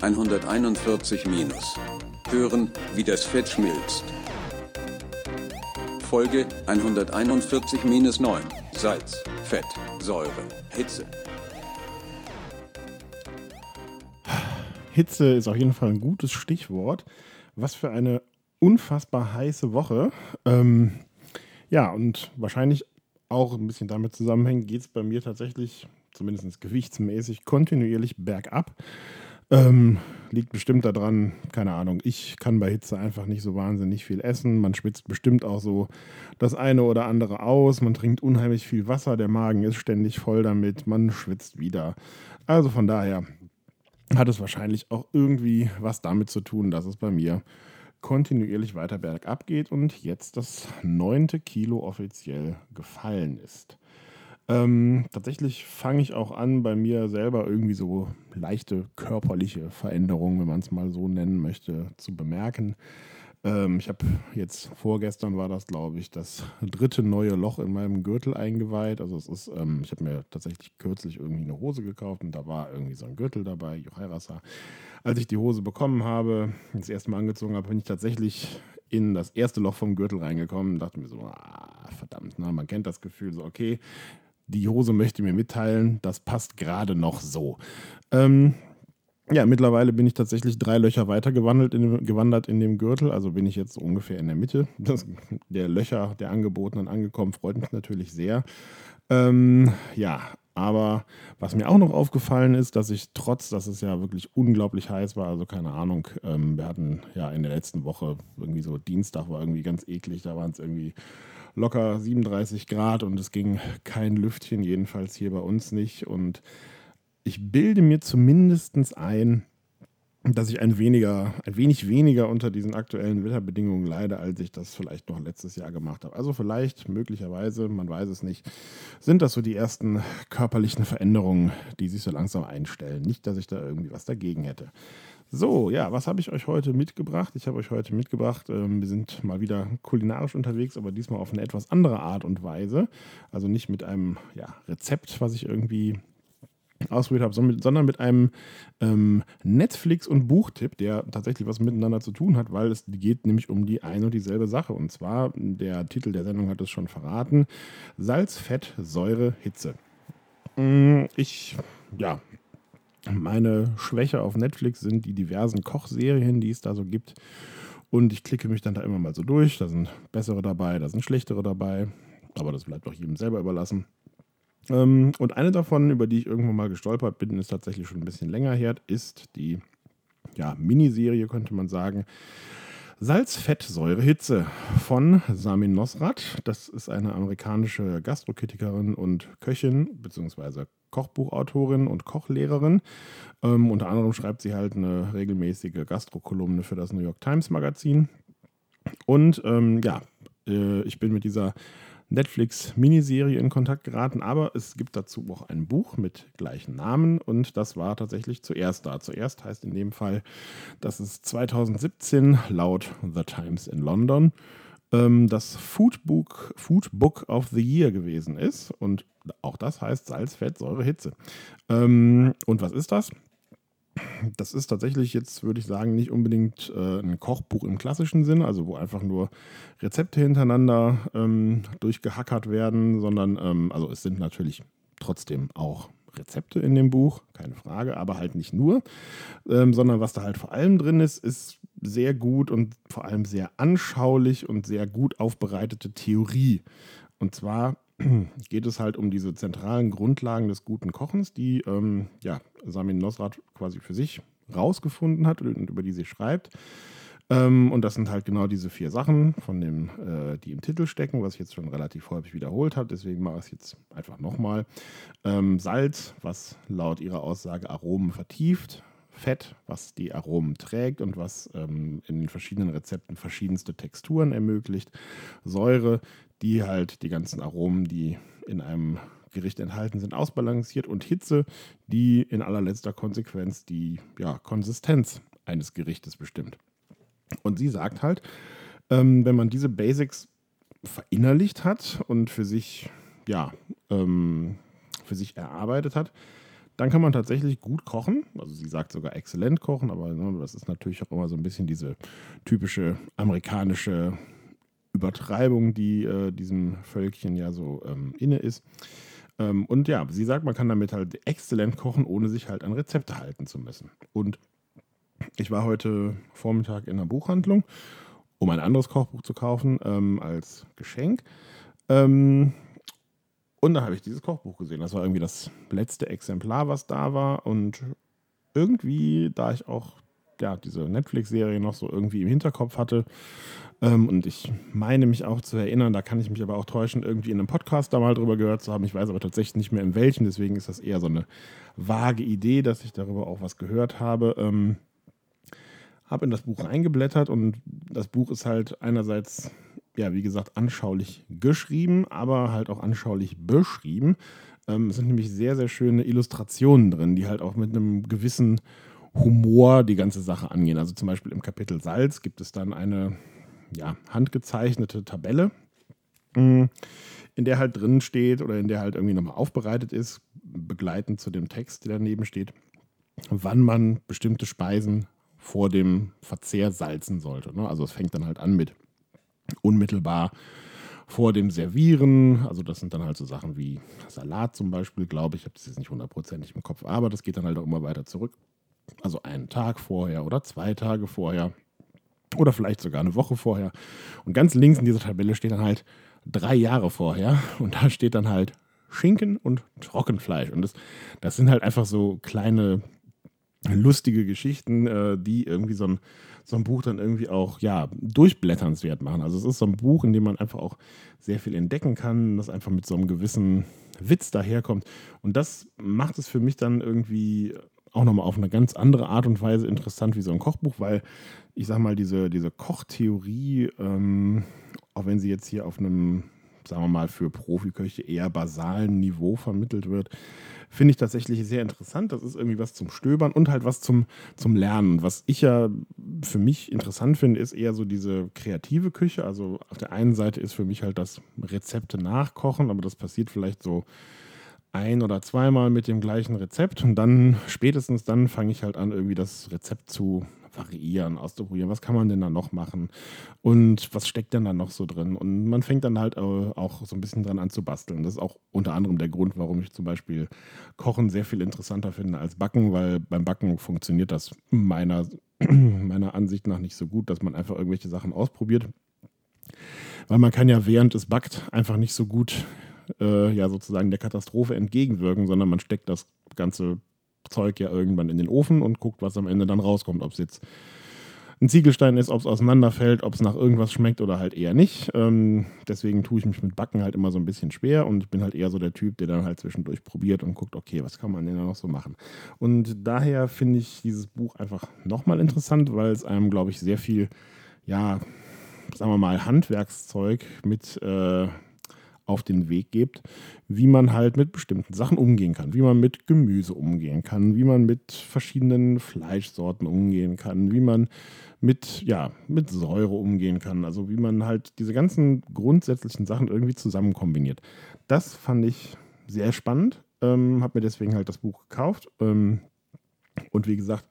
141 minus. Hören, wie das Fett schmilzt. Folge 141 minus 9. Salz, Fett, Säure, Hitze. Hitze ist auf jeden Fall ein gutes Stichwort. Was für eine unfassbar heiße Woche. Ähm, ja, und wahrscheinlich auch ein bisschen damit zusammenhängt, geht es bei mir tatsächlich, zumindest gewichtsmäßig, kontinuierlich bergab. Ähm, liegt bestimmt daran, keine Ahnung, ich kann bei Hitze einfach nicht so wahnsinnig viel essen. Man schwitzt bestimmt auch so das eine oder andere aus. Man trinkt unheimlich viel Wasser, der Magen ist ständig voll damit, man schwitzt wieder. Also von daher hat es wahrscheinlich auch irgendwie was damit zu tun, dass es bei mir kontinuierlich weiter bergab geht und jetzt das neunte Kilo offiziell gefallen ist. Ähm, tatsächlich fange ich auch an, bei mir selber irgendwie so leichte körperliche Veränderungen, wenn man es mal so nennen möchte, zu bemerken. Ähm, ich habe jetzt vorgestern war das, glaube ich, das dritte neue Loch in meinem Gürtel eingeweiht. Also es ist, ähm, ich habe mir tatsächlich kürzlich irgendwie eine Hose gekauft und da war irgendwie so ein Gürtel dabei, Jochairasa. Als ich die Hose bekommen habe, das erste Mal angezogen habe, bin ich tatsächlich in das erste Loch vom Gürtel reingekommen und dachte mir so, ah, verdammt, ne? man kennt das Gefühl so, okay, die Hose möchte mir mitteilen, das passt gerade noch so. Ähm, ja, mittlerweile bin ich tatsächlich drei Löcher weiter gewandelt in dem, gewandert in dem Gürtel. Also bin ich jetzt ungefähr in der Mitte das, der Löcher der Angebotenen angekommen. Freut mich natürlich sehr. Ähm, ja, aber was mir auch noch aufgefallen ist, dass ich trotz, dass es ja wirklich unglaublich heiß war, also keine Ahnung, ähm, wir hatten ja in der letzten Woche irgendwie so Dienstag war irgendwie ganz eklig, da waren es irgendwie locker 37 Grad und es ging kein Lüftchen, jedenfalls hier bei uns nicht. Und ich bilde mir zumindest ein, dass ich ein, weniger, ein wenig weniger unter diesen aktuellen Wetterbedingungen leide, als ich das vielleicht noch letztes Jahr gemacht habe. Also vielleicht, möglicherweise, man weiß es nicht, sind das so die ersten körperlichen Veränderungen, die sich so langsam einstellen. Nicht, dass ich da irgendwie was dagegen hätte. So, ja, was habe ich euch heute mitgebracht? Ich habe euch heute mitgebracht, ähm, wir sind mal wieder kulinarisch unterwegs, aber diesmal auf eine etwas andere Art und Weise. Also nicht mit einem ja, Rezept, was ich irgendwie ausprobiert habe, sondern mit einem ähm, Netflix- und Buchtipp, der tatsächlich was miteinander zu tun hat, weil es geht nämlich um die eine und dieselbe Sache. Und zwar, der Titel der Sendung hat es schon verraten, Salz, Fett, Säure, Hitze. Mm, ich, ja, meine Schwäche auf Netflix sind die diversen Kochserien, die es da so gibt. Und ich klicke mich dann da immer mal so durch. Da sind bessere dabei, da sind schlechtere dabei. Aber das bleibt auch jedem selber überlassen. Ähm, und eine davon, über die ich irgendwann mal gestolpert bin, ist tatsächlich schon ein bisschen länger her, ist die ja, Miniserie, könnte man sagen. Salz, Fett, Säure, Hitze von Samin Nosrat. Das ist eine amerikanische Gastrokritikerin und Köchin, beziehungsweise Kochbuchautorin und Kochlehrerin. Ähm, unter anderem schreibt sie halt eine regelmäßige Gastrokolumne für das New York Times Magazin. Und ähm, ja, äh, ich bin mit dieser Netflix-Miniserie in Kontakt geraten, aber es gibt dazu auch ein Buch mit gleichen Namen und das war tatsächlich zuerst da. Zuerst heißt in dem Fall, dass es 2017 laut The Times in London ähm, das Foodbook, Foodbook of the Year gewesen ist und auch das heißt Salz, Fett, Säure, Hitze. Ähm, und was ist das? Das ist tatsächlich jetzt, würde ich sagen, nicht unbedingt äh, ein Kochbuch im klassischen Sinn, also wo einfach nur Rezepte hintereinander ähm, durchgehackert werden, sondern ähm, also es sind natürlich trotzdem auch Rezepte in dem Buch, keine Frage, aber halt nicht nur, ähm, sondern was da halt vor allem drin ist, ist sehr gut und vor allem sehr anschaulich und sehr gut aufbereitete Theorie. Und zwar geht es halt um diese zentralen Grundlagen des guten Kochens, die ähm, ja, Samin Nosrat quasi für sich rausgefunden hat und über die sie schreibt. Ähm, und das sind halt genau diese vier Sachen, von dem, äh, die im Titel stecken, was ich jetzt schon relativ häufig wiederholt habe. Deswegen mache ich es jetzt einfach nochmal. Ähm, Salz, was laut ihrer Aussage Aromen vertieft. Fett, was die Aromen trägt und was ähm, in den verschiedenen Rezepten verschiedenste Texturen ermöglicht. Säure, die halt die ganzen Aromen, die in einem Gericht enthalten sind, ausbalanciert. Und Hitze, die in allerletzter Konsequenz die ja, Konsistenz eines Gerichtes bestimmt. Und sie sagt halt, ähm, wenn man diese Basics verinnerlicht hat und für sich, ja, ähm, für sich erarbeitet hat, dann kann man tatsächlich gut kochen. Also sie sagt sogar exzellent kochen, aber ne, das ist natürlich auch immer so ein bisschen diese typische amerikanische Übertreibung, die äh, diesem Völkchen ja so ähm, inne ist. Ähm, und ja, sie sagt, man kann damit halt exzellent kochen, ohne sich halt an Rezepte halten zu müssen. Und ich war heute Vormittag in einer Buchhandlung, um ein anderes Kochbuch zu kaufen ähm, als Geschenk. Ähm, und da habe ich dieses Kochbuch gesehen. Das war irgendwie das letzte Exemplar, was da war. Und irgendwie, da ich auch ja, diese Netflix-Serie noch so irgendwie im Hinterkopf hatte, ähm, und ich meine mich auch zu erinnern, da kann ich mich aber auch täuschen, irgendwie in einem Podcast da mal drüber gehört zu haben. Ich weiß aber tatsächlich nicht mehr in welchem, deswegen ist das eher so eine vage Idee, dass ich darüber auch was gehört habe. Ähm, habe in das Buch reingeblättert und das Buch ist halt einerseits, ja, wie gesagt, anschaulich geschrieben, aber halt auch anschaulich beschrieben. Ähm, es sind nämlich sehr, sehr schöne Illustrationen drin, die halt auch mit einem gewissen Humor die ganze Sache angehen. Also zum Beispiel im Kapitel Salz gibt es dann eine ja, handgezeichnete Tabelle, mm, in der halt drin steht oder in der halt irgendwie nochmal aufbereitet ist, begleitend zu dem Text, der daneben steht, wann man bestimmte Speisen vor dem Verzehr salzen sollte. Ne? Also es fängt dann halt an mit unmittelbar vor dem Servieren. Also das sind dann halt so Sachen wie Salat zum Beispiel, glaube ich. Ich habe das jetzt nicht hundertprozentig im Kopf, aber das geht dann halt auch immer weiter zurück. Also einen Tag vorher oder zwei Tage vorher oder vielleicht sogar eine Woche vorher. Und ganz links in dieser Tabelle steht dann halt drei Jahre vorher und da steht dann halt Schinken und Trockenfleisch. Und das, das sind halt einfach so kleine lustige Geschichten, äh, die irgendwie so ein, so ein Buch dann irgendwie auch ja, durchblätternswert machen. Also es ist so ein Buch, in dem man einfach auch sehr viel entdecken kann, das einfach mit so einem gewissen Witz daherkommt. Und das macht es für mich dann irgendwie auch nochmal auf eine ganz andere Art und Weise interessant wie so ein Kochbuch, weil ich sag mal, diese, diese Kochtheorie, ähm, auch wenn sie jetzt hier auf einem, sagen wir mal, für Profiköche eher basalen Niveau vermittelt wird, finde ich tatsächlich sehr interessant. Das ist irgendwie was zum Stöbern und halt was zum, zum Lernen. Was ich ja für mich interessant finde, ist eher so diese kreative Küche. Also auf der einen Seite ist für mich halt das Rezepte nachkochen, aber das passiert vielleicht so ein oder zweimal mit dem gleichen Rezept und dann spätestens dann fange ich halt an, irgendwie das Rezept zu variieren, auszuprobieren. Was kann man denn da noch machen? Und was steckt denn da noch so drin? Und man fängt dann halt auch so ein bisschen dran an zu basteln. Das ist auch unter anderem der Grund, warum ich zum Beispiel Kochen sehr viel interessanter finde als Backen, weil beim Backen funktioniert das meiner, meiner Ansicht nach nicht so gut, dass man einfach irgendwelche Sachen ausprobiert. Weil man kann ja während es backt einfach nicht so gut äh, ja sozusagen der Katastrophe entgegenwirken, sondern man steckt das ganze Zeug ja irgendwann in den Ofen und guckt, was am Ende dann rauskommt. Ob es jetzt ein Ziegelstein ist, ob es auseinanderfällt, ob es nach irgendwas schmeckt oder halt eher nicht. Ähm, deswegen tue ich mich mit Backen halt immer so ein bisschen schwer und ich bin halt eher so der Typ, der dann halt zwischendurch probiert und guckt, okay, was kann man denn da noch so machen. Und daher finde ich dieses Buch einfach nochmal interessant, weil es einem, glaube ich, sehr viel, ja, sagen wir mal, Handwerkszeug mit äh, auf den Weg gibt, wie man halt mit bestimmten Sachen umgehen kann, wie man mit Gemüse umgehen kann, wie man mit verschiedenen Fleischsorten umgehen kann, wie man mit, ja, mit Säure umgehen kann, also wie man halt diese ganzen grundsätzlichen Sachen irgendwie zusammen kombiniert. Das fand ich sehr spannend, ähm, habe mir deswegen halt das Buch gekauft. Ähm, und wie gesagt,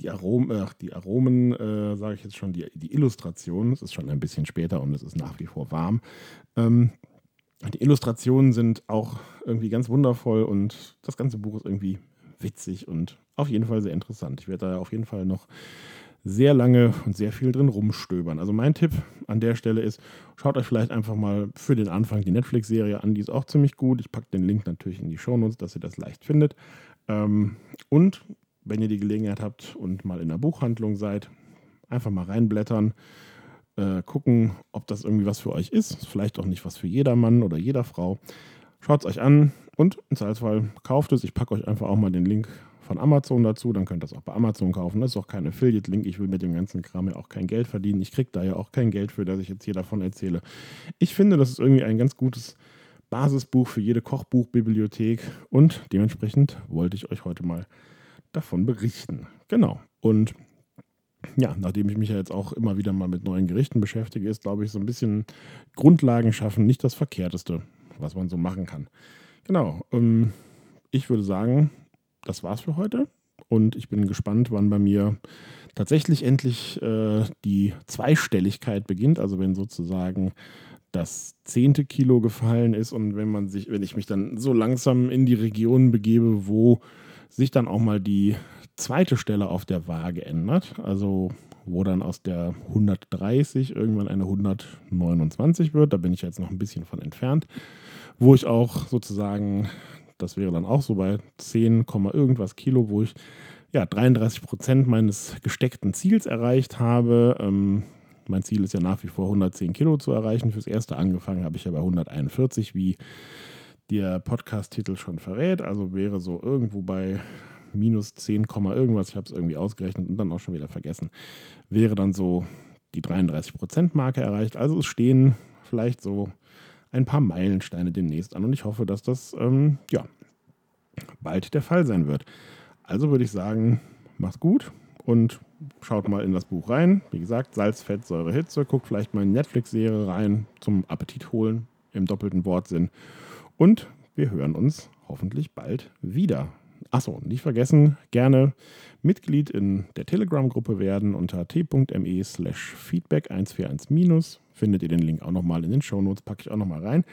die Aromen, äh, die Aromen, äh, sage ich jetzt schon, die, die Illustration, es ist schon ein bisschen später und es ist nach wie vor warm, ähm, die Illustrationen sind auch irgendwie ganz wundervoll und das ganze Buch ist irgendwie witzig und auf jeden Fall sehr interessant. Ich werde da auf jeden Fall noch sehr lange und sehr viel drin rumstöbern. Also mein Tipp an der Stelle ist, schaut euch vielleicht einfach mal für den Anfang die Netflix-Serie an, die ist auch ziemlich gut. Ich packe den Link natürlich in die Shownotes, dass ihr das leicht findet. Ähm, und wenn ihr die Gelegenheit habt und mal in der Buchhandlung seid, einfach mal reinblättern äh, gucken, ob das irgendwie was für euch ist. Vielleicht auch nicht was für jeder Mann oder jeder Frau. Schaut es euch an und im Zweifelsfall kauft es. Ich packe euch einfach auch mal den Link von Amazon dazu. Dann könnt ihr es auch bei Amazon kaufen. Das ist auch kein Affiliate-Link. Ich will mit dem ganzen Kram ja auch kein Geld verdienen. Ich kriege da ja auch kein Geld für, dass ich jetzt hier davon erzähle. Ich finde, das ist irgendwie ein ganz gutes Basisbuch für jede Kochbuchbibliothek und dementsprechend wollte ich euch heute mal davon berichten. Genau. Und ja, nachdem ich mich ja jetzt auch immer wieder mal mit neuen Gerichten beschäftige, ist, glaube ich, so ein bisschen Grundlagen schaffen nicht das Verkehrteste, was man so machen kann. Genau. Ähm, ich würde sagen, das war's für heute. Und ich bin gespannt, wann bei mir tatsächlich endlich äh, die Zweistelligkeit beginnt. Also wenn sozusagen das zehnte Kilo gefallen ist und wenn man sich, wenn ich mich dann so langsam in die Region begebe, wo sich dann auch mal die zweite Stelle auf der Waage ändert, also wo dann aus der 130 irgendwann eine 129 wird, da bin ich jetzt noch ein bisschen von entfernt, wo ich auch sozusagen, das wäre dann auch so bei 10, irgendwas Kilo, wo ich ja 33 Prozent meines gesteckten Ziels erreicht habe. Ähm, mein Ziel ist ja nach wie vor 110 Kilo zu erreichen. Fürs erste angefangen habe ich ja bei 141, wie der Podcast-Titel schon verrät. Also wäre so irgendwo bei minus 10, irgendwas. Ich habe es irgendwie ausgerechnet und dann auch schon wieder vergessen. Wäre dann so die 33%-Marke erreicht. Also es stehen vielleicht so ein paar Meilensteine demnächst an und ich hoffe, dass das ähm, ja, bald der Fall sein wird. Also würde ich sagen, macht's gut und schaut mal in das Buch rein. Wie gesagt, Salz, Fett, Säure, Hitze. Guckt vielleicht mal in Netflix-Serie rein zum Appetit holen im doppelten Wortsinn. Und wir hören uns hoffentlich bald wieder. Achso, nicht vergessen, gerne Mitglied in der Telegram-Gruppe werden unter t.me slash feedback 141 Findet ihr den Link auch nochmal in den Shownotes, packe ich auch nochmal rein.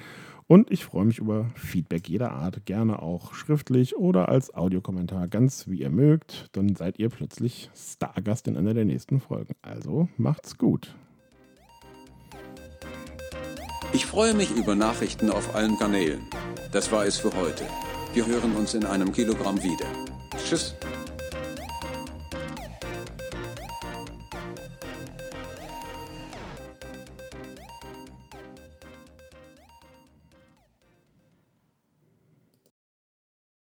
Und ich freue mich über Feedback jeder Art, gerne auch schriftlich oder als Audiokommentar, ganz wie ihr mögt. Dann seid ihr plötzlich Stargast in einer der nächsten Folgen. Also macht's gut. Ich freue mich über Nachrichten auf allen Kanälen. Das war es für heute. Wir hören uns in einem Kilogramm wieder. Tschüss.